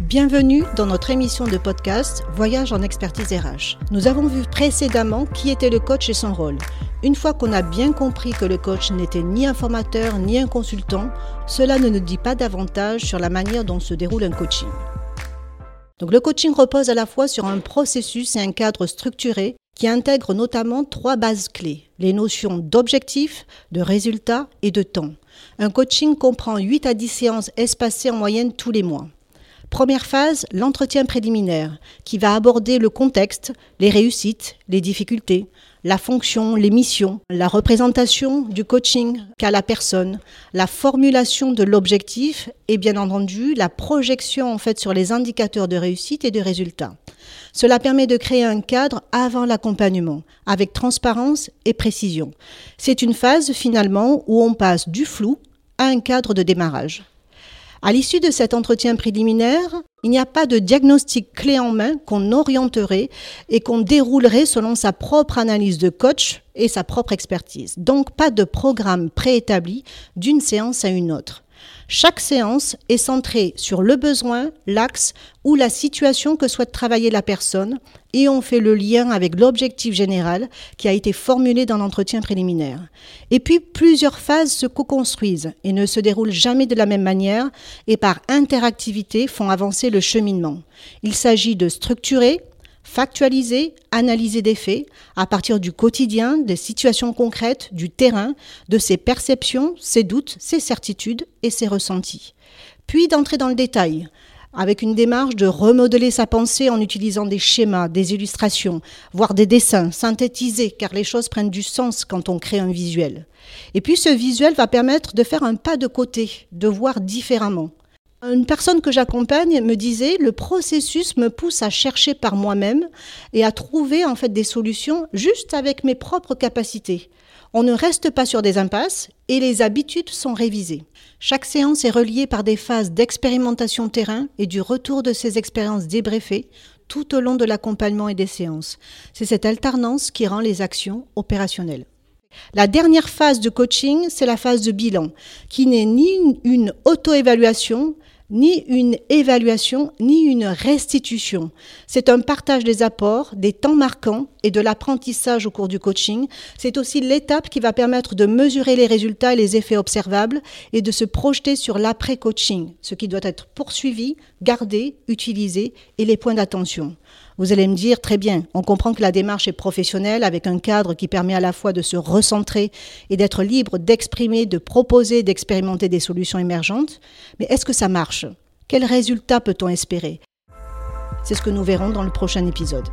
Bienvenue dans notre émission de podcast Voyage en expertise RH. Nous avons vu précédemment qui était le coach et son rôle. Une fois qu'on a bien compris que le coach n'était ni un formateur ni un consultant, cela ne nous dit pas davantage sur la manière dont se déroule un coaching. Donc le coaching repose à la fois sur un processus et un cadre structuré qui intègre notamment trois bases clés, les notions d'objectif, de résultat et de temps. Un coaching comprend 8 à 10 séances espacées en moyenne tous les mois. Première phase, l'entretien préliminaire, qui va aborder le contexte, les réussites, les difficultés, la fonction, les missions, la représentation du coaching qu'a la personne, la formulation de l'objectif et bien entendu la projection en fait sur les indicateurs de réussite et de résultats. Cela permet de créer un cadre avant l'accompagnement, avec transparence et précision. C'est une phase finalement où on passe du flou à un cadre de démarrage. À l'issue de cet entretien préliminaire, il n'y a pas de diagnostic clé en main qu'on orienterait et qu'on déroulerait selon sa propre analyse de coach et sa propre expertise. Donc pas de programme préétabli d'une séance à une autre. Chaque séance est centrée sur le besoin, l'axe ou la situation que souhaite travailler la personne et on fait le lien avec l'objectif général qui a été formulé dans l'entretien préliminaire. Et puis plusieurs phases se co-construisent et ne se déroulent jamais de la même manière et par interactivité font avancer le cheminement. Il s'agit de structurer, factualiser, analyser des faits à partir du quotidien, des situations concrètes, du terrain, de ses perceptions, ses doutes, ses certitudes et ses ressentis. Puis d'entrer dans le détail, avec une démarche de remodeler sa pensée en utilisant des schémas, des illustrations, voire des dessins synthétisés, car les choses prennent du sens quand on crée un visuel. Et puis ce visuel va permettre de faire un pas de côté, de voir différemment. Une personne que j'accompagne me disait le processus me pousse à chercher par moi-même et à trouver en fait des solutions juste avec mes propres capacités. On ne reste pas sur des impasses et les habitudes sont révisées. Chaque séance est reliée par des phases d'expérimentation terrain et du retour de ces expériences débriefées tout au long de l'accompagnement et des séances. C'est cette alternance qui rend les actions opérationnelles. La dernière phase de coaching, c'est la phase de bilan, qui n'est ni une auto-évaluation, ni une évaluation, ni une restitution. C'est un partage des apports, des temps marquants et de l'apprentissage au cours du coaching. C'est aussi l'étape qui va permettre de mesurer les résultats et les effets observables et de se projeter sur l'après-coaching, ce qui doit être poursuivi, gardé, utilisé et les points d'attention. Vous allez me dire, très bien, on comprend que la démarche est professionnelle avec un cadre qui permet à la fois de se recentrer et d'être libre d'exprimer, de proposer, d'expérimenter des solutions émergentes. Mais est-ce que ça marche? Quels résultats peut-on espérer? C'est ce que nous verrons dans le prochain épisode.